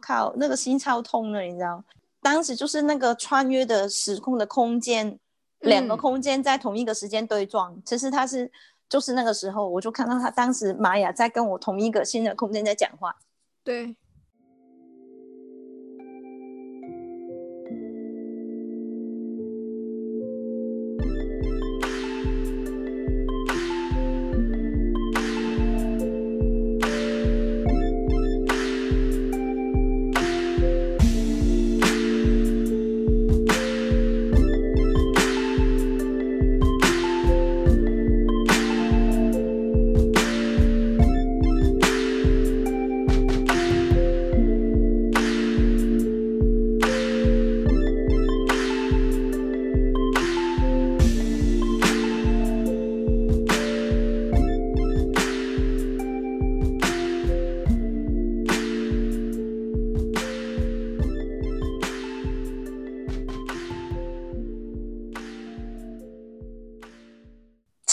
靠，那个心超痛的，你知道？当时就是那个穿越的时空的空间，两个空间在同一个时间对撞。其实他是就是那个时候，我就看到他当时玛雅在跟我同一个新的空间在讲话。对。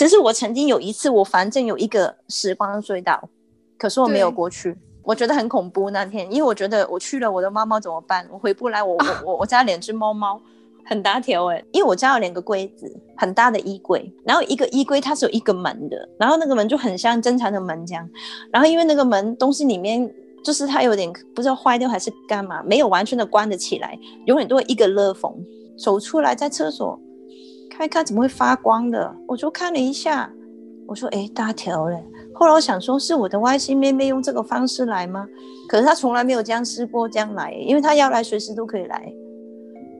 其实我曾经有一次，我反正有一个时光隧道，可是我没有过去，我觉得很恐怖那天，因为我觉得我去了，我的猫猫怎么办？我回不来，我我我 我家两只猫猫很大条哎，因为我家有两个柜子，很大的衣柜，然后一个衣柜它是有一个门的，然后那个门就很像正常的门这样，然后因为那个门东西里面就是它有点不知道坏掉还是干嘛，没有完全的关得起来，永远都会一个勒缝，走出来在厕所。看一看怎么会发光的？我就看了一下，我说：“哎，大条嘞。”后来我想说，是我的外星妹妹用这个方式来吗？可是她从来没有这样试过这样来，因为她要来随时都可以来。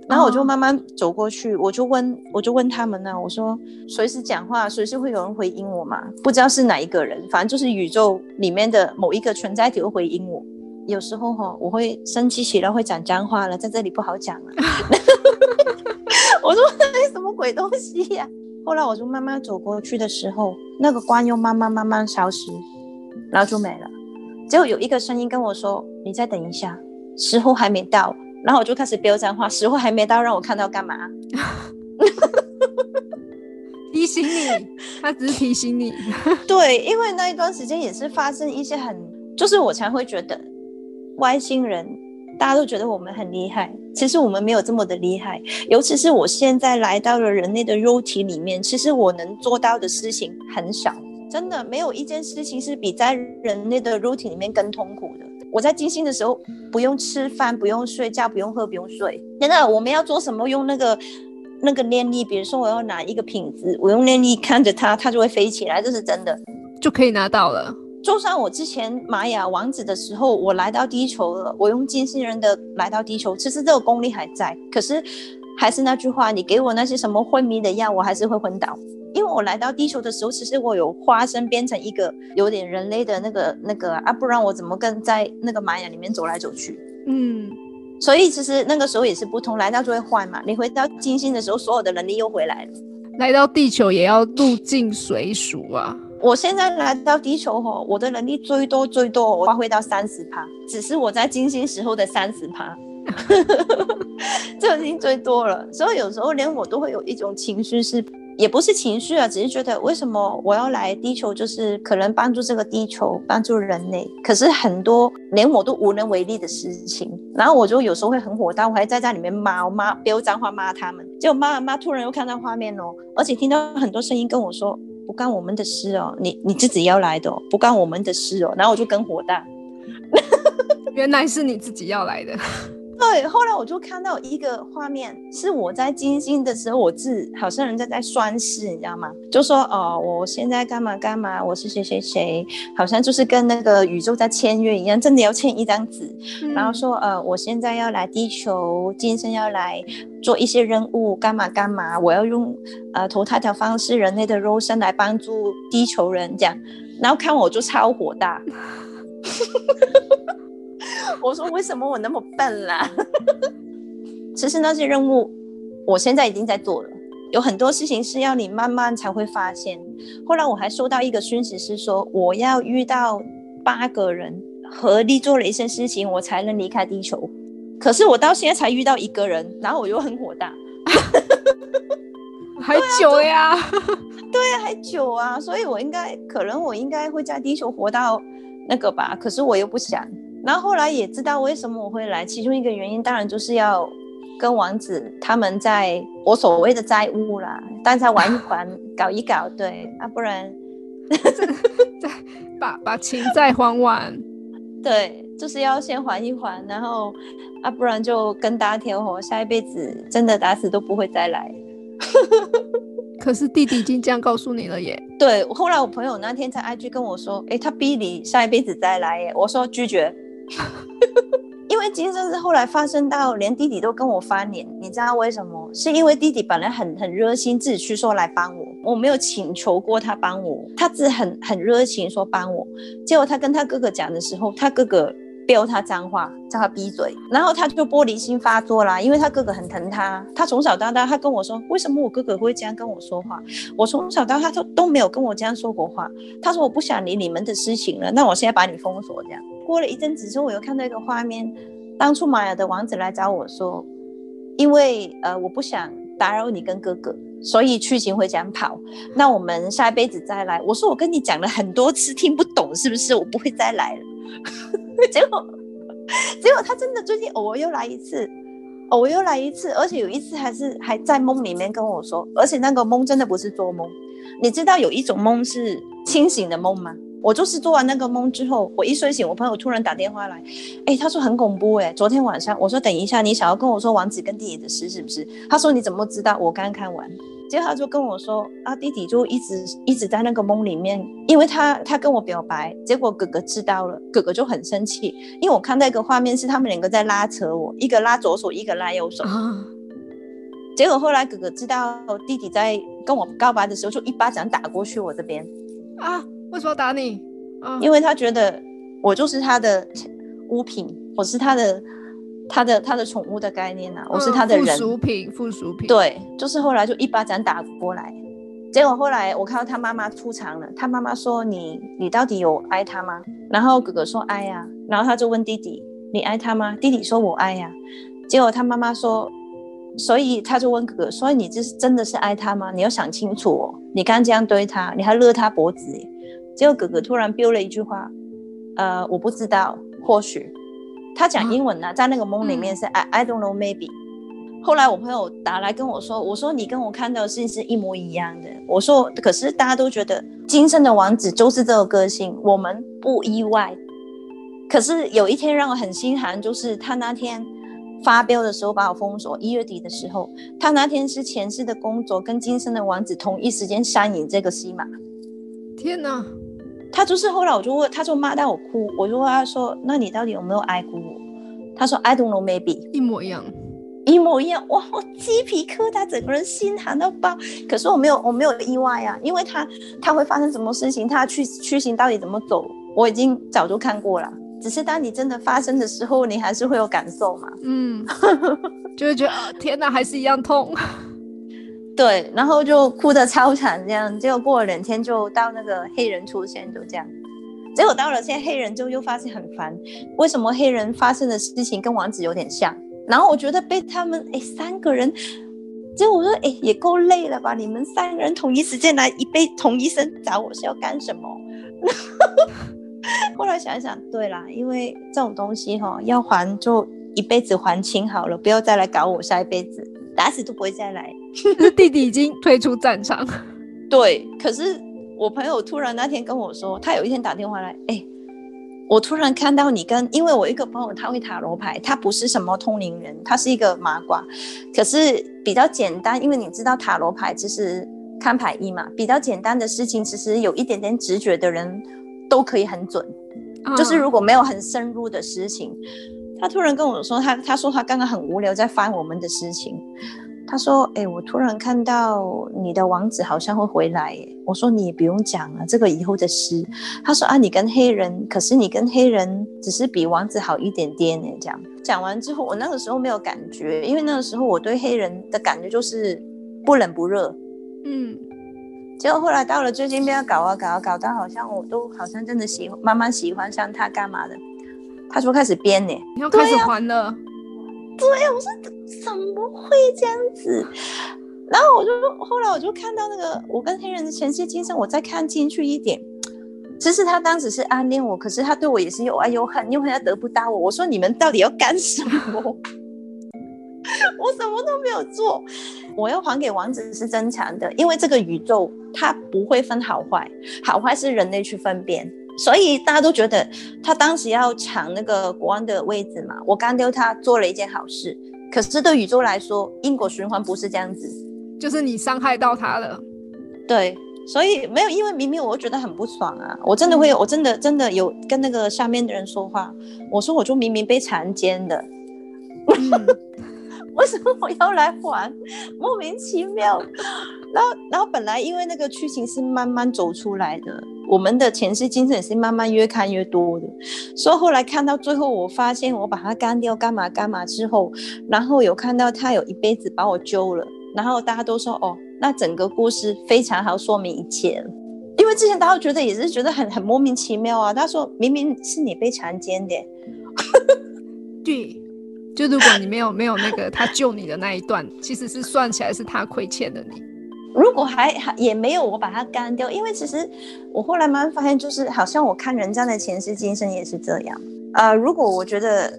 然后我就慢慢走过去，我就问，我就问他们呢，我说：“随时讲话，随时会有人回应我嘛？不知道是哪一个人，反正就是宇宙里面的某一个存在体会回应我。有时候哈，我会生气起来，会讲脏话了，在这里不好讲了。我说那 什么鬼东西呀？后来我就慢慢走过去的时候，那个光又慢慢慢慢消失，然后就没了。结果有一个声音跟我说：“你再等一下，时候还没到。”然后我就开始飙脏话：“时候还没到，让我看到干嘛？” 提醒你，他只是提醒你。对，因为那一段时间也是发生一些很，就是我才会觉得外星人。大家都觉得我们很厉害，其实我们没有这么的厉害。尤其是我现在来到了人类的肉体里面，其实我能做到的事情很少，真的没有一件事情是比在人类的肉体里面更痛苦的。我在金星的时候，不用吃饭，不用睡觉，不用喝，不用睡。真的，我们要做什么？用那个那个念力，比如说我要拿一个瓶子，我用念力看着它，它就会飞起来，这是真的，就可以拿到了。就算我之前玛雅王子的时候，我来到地球了，我用金星人的来到地球，其实这个功力还在。可是还是那句话，你给我那些什么昏迷的药，我还是会昏倒。因为我来到地球的时候，其实我有化身变成一个有点人类的那个那个啊，不然我怎么跟在那个玛雅里面走来走去？嗯，所以其实那个时候也是不通，来到就会换嘛。你回到金星的时候，所有的能力又回来了。来到地球也要入境随俗啊。我现在来到地球吼，我的能力最多最多我发挥到三十趴，只是我在金星时候的三十趴 这已经最多了。所以有时候连我都会有一种情绪，是也不是情绪啊，只是觉得为什么我要来地球，就是可能帮助这个地球，帮助人类。可是很多连我都无能为力的事情，然后我就有时候会很火大，我还在家里面骂，我骂飙脏话骂他们，结果骂骂，突然又看到画面哦，而且听到很多声音跟我说。不干我们的事哦，你你自己要来的哦，不干我们的事哦。然后我就更火大，原来是你自己要来的。对，后来我就看到一个画面，是我在金星的时候，我自好像人家在宣誓，你知道吗？就说哦，我现在干嘛干嘛，我是谁谁谁，好像就是跟那个宇宙在签约一样，真的要签一张纸，然后说呃，我现在要来地球，今生要来做一些任务，干嘛干嘛，我要用呃投胎的方式，人类的肉身来帮助地球人这样，然后看我就超火大。我说为什么我那么笨啦？其实那些任务，我现在已经在做了。有很多事情是要你慢慢才会发现。后来我还收到一个讯息，是说我要遇到八个人合力做了一些事情，我才能离开地球。可是我到现在才遇到一个人，然后我又很火大。还久呀？对啊，还久啊。所以我应该，可能我应该会在地球活到那个吧。可是我又不想。然后后来也知道为什么我会来，其中一个原因当然就是要跟王子他们在我所谓的债务啦，大家玩一玩，搞一搞，对啊，不然 再把把情债还完。对，就是要先还一还，然后啊，不然就跟大家贴合，下一辈子真的打死都不会再来。可是弟弟已经这样告诉你了耶。对，后来我朋友那天在 IG 跟我说，哎，他逼你下一辈子再来耶。我说拒绝，因为今生是后来发生到连弟弟都跟我翻脸，你知道为什么？是因为弟弟本来很很热心，自己去说来帮我，我没有请求过他帮我，他自己很很热情说帮我。结果他跟他哥哥讲的时候，他哥哥。飙他脏话，叫他闭嘴，然后他就玻璃心发作啦。因为他哥哥很疼他，他从小到大，他跟我说，为什么我哥哥会这样跟我说话？我从小到大都都没有跟我这样说过话。他说我不想理你们的事情了，那我现在把你封锁。这样过了一阵子之后，我又看到一个画面，当初玛雅的王子来找我说，因为呃我不想打扰你跟哥哥，所以去行会讲跑。那我们下一辈子再来。我说我跟你讲了很多次，听不懂是不是？我不会再来了。结果，结果他真的最近偶尔又来一次，偶尔又来一次，而且有一次还是还在梦里面跟我说，而且那个梦真的不是做梦。你知道有一种梦是清醒的梦吗？我就是做完那个梦之后，我一睡醒，我朋友突然打电话来，哎，他说很恐怖，哎，昨天晚上，我说等一下，你想要跟我说王子跟弟弟的事是不是？他说你怎么知道？我刚看完。结果他就跟我说：“啊，弟弟就一直一直在那个梦里面，因为他他跟我表白，结果哥哥知道了，哥哥就很生气，因为我看那个画面是他们两个在拉扯我，一个拉左手，一个拉右手。结果后来哥哥知道弟弟在跟我告白的时候，就一巴掌打过去我这边。啊，为什么打你？啊，因为他觉得我就是他的物品，我是他的。”他的他的宠物的概念呐，我是他的人，附属品，附属品。对，就是后来就一巴掌打过来，结果后来我看到他妈妈出场了，他妈妈说：“你你到底有爱他吗？”然后哥哥说：“爱呀。”然后他就问弟弟：“你爱他吗？”弟弟说：“我爱呀。”结果他妈妈说：“所以他就问哥哥：所以你这是真的是爱他吗？你要想清楚哦，你刚这样对他，你还勒他脖子。”结果哥哥突然飙了一句话：“呃，我不知道，或许。”他讲英文呢，在那个梦里面是 I I don't know maybe。后来我朋友打来跟我说，我说你跟我看到的事情是一模一样的。我说可是大家都觉得今生的王子就是这个个性，我们不意外。可是有一天让我很心寒，就是他那天发飙的时候把我封锁。一月底的时候，他那天是前世的工作跟今生的王子同一时间上演这个戏码。天哪！他就是后来我就问，他就骂到我哭，我就问他说：“那你到底有没有爱过我？”他说：“I don't know, maybe。”一模一样，一模一样，哇！我鸡皮疙瘩，整个人心寒到爆。可是我没有，我没有意外啊，因为他他会发生什么事情，他去去行到底怎么走，我已经早就看过了。只是当你真的发生的时候，你还是会有感受嘛？嗯，就会觉得天哪，还是一样痛。对，然后就哭得超惨，这样，结果过了两天就到那个黑人出现，就这样。结果到了现在黑人之后又发现很烦，为什么黑人发生的事情跟王子有点像？然后我觉得被他们哎三个人，结果我说哎也够累了吧？你们三个人同一时间来一被同一声找我是要干什么？后来想一想，对啦，因为这种东西哈要还就一辈子还清好了，不要再来搞我下一辈子。打死都不会再来。弟弟已经退出战场。对，可是我朋友突然那天跟我说，他有一天打电话来，哎，我突然看到你跟，因为我一个朋友他会塔罗牌，他不是什么通灵人，他是一个麻瓜，可是比较简单，因为你知道塔罗牌其实看牌意嘛，比较简单的事情，其实有一点点直觉的人都可以很准，就是如果没有很深入的事情。他突然跟我说，他他说他刚刚很无聊，在翻我们的事情。他说：“哎，我突然看到你的王子好像会回来。”我说：“你也不用讲了，这个以后的事。”他说：“啊，你跟黑人，可是你跟黑人只是比王子好一点点呢。”这样讲完之后，我那个时候没有感觉，因为那个时候我对黑人的感觉就是不冷不热。嗯。结果后来到了最近，边搞啊搞啊搞到好像我都好像真的喜欢，慢慢喜欢上他干嘛的。他说开始编呢，你要开始还了。对，我说怎么会这样子？然后我就后来我就看到那个我跟黑人的前世今生，我再看进去一点，其实他当时是暗恋我，可是他对我也是又爱又恨，因为他得不到我。我说你们到底要干什么？我什么都没有做，我要还给王子是正常的，因为这个宇宙它不会分好坏，好坏是人类去分辨，所以大家都觉得他当时要抢那个国王的位置嘛，我干丢他做了一件好事。可是对宇宙来说，因果循环不是这样子，就是你伤害到他了，对。所以没有，因为明明我觉得很不爽啊！我真的会，我真的真的有跟那个下面的人说话，我说我就明明被强奸的，为什么我要来还？莫名其妙。然后，然后本来因为那个剧情是慢慢走出来的，我们的前世今生也是慢慢越看越多的，所以后来看到最后，我发现我把它干掉干嘛干嘛之后，然后有看到他有一辈子把我揪了，然后大家都说哦。那整个故事非常好，说明一切。因为之前大家觉得也是觉得很很莫名其妙啊。他说明明是你被强奸的，对，就如果你没有没有那个他救你的那一段，其实是算起来是他亏欠了你。如果还还也没有我把它干掉，因为其实我后来慢慢发现，就是好像我看人家的前世今生也是这样。呃，如果我觉得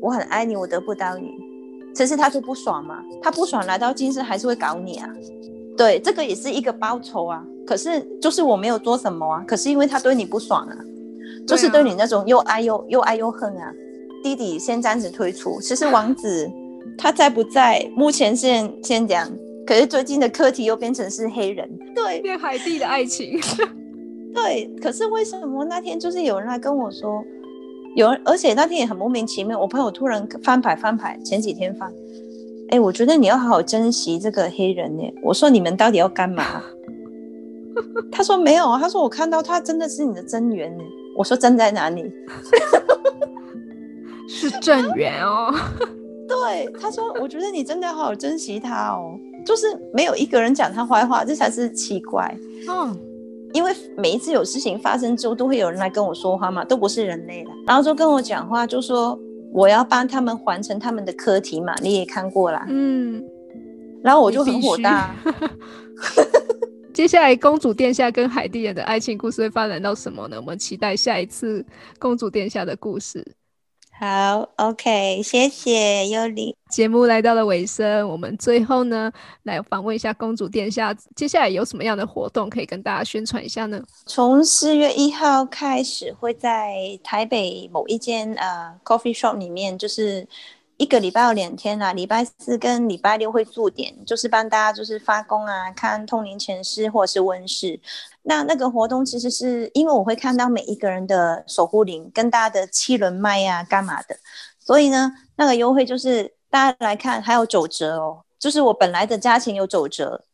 我很爱你，我得不到你，其实他就不爽嘛。他不爽来到今生还是会搞你啊。对，这个也是一个报酬啊。可是就是我没有做什么啊。可是因为他对你不爽啊，就是对你那种又爱又又爱又恨啊。弟弟先暂时退出。其实王子他在不在？目前先先讲。可是最近的课题又变成是黑人，对，变海蒂的爱情。对，可是为什么那天就是有人来跟我说，有人，而且那天也很莫名其妙。我朋友突然翻牌翻牌，前几天翻。哎，我觉得你要好好珍惜这个黑人呢。我说你们到底要干嘛？他说没有啊。他说我看到他真的是你的真缘呢。我说真在哪里？是正缘哦。对，他说我觉得你真的要好好珍惜他哦。就是没有一个人讲他坏话，这才是奇怪。嗯，因为每一次有事情发生之后，都会有人来跟我说话嘛，都不是人类的，然后就跟我讲话，就说。我要帮他们完成他们的课题嘛，你也看过啦。嗯，然后我就很火大。接下来，公主殿下跟海蒂演的爱情故事会发展到什么呢？我们期待下一次公主殿下的故事。好，OK，谢谢尤里。节目来到了尾声，我们最后呢来访问一下公主殿下，接下来有什么样的活动可以跟大家宣传一下呢？从四月一号开始，会在台北某一间呃 coffee shop 里面，就是一个礼拜有两天啊，礼拜四跟礼拜六会驻点，就是帮大家就是发工啊，看通灵前世或者是温室。那那个活动其实是因为我会看到每一个人的守护灵跟大家的七轮脉呀干嘛的，所以呢，那个优惠就是大家来看还有九折哦，就是我本来的价钱有九折，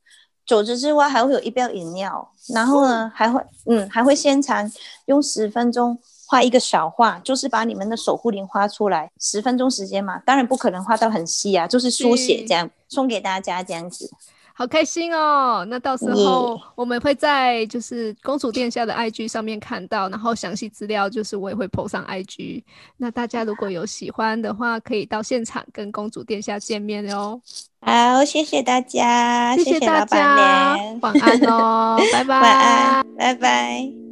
九折之外还会有一杯饮料，然后呢还会嗯还会现场用十分钟画一个小画，就是把你们的守护灵画出来，十分钟时间嘛，当然不可能画到很细啊，就是书写这样送给大家这样子。好开心哦！那到时候我们会在就是公主殿下的 IG 上面看到，然后详细资料就是我也会 po 上 IG。那大家如果有喜欢的话，可以到现场跟公主殿下见面哦。好，谢谢大家，谢谢大家，晚安哦，拜拜，晚安，拜拜。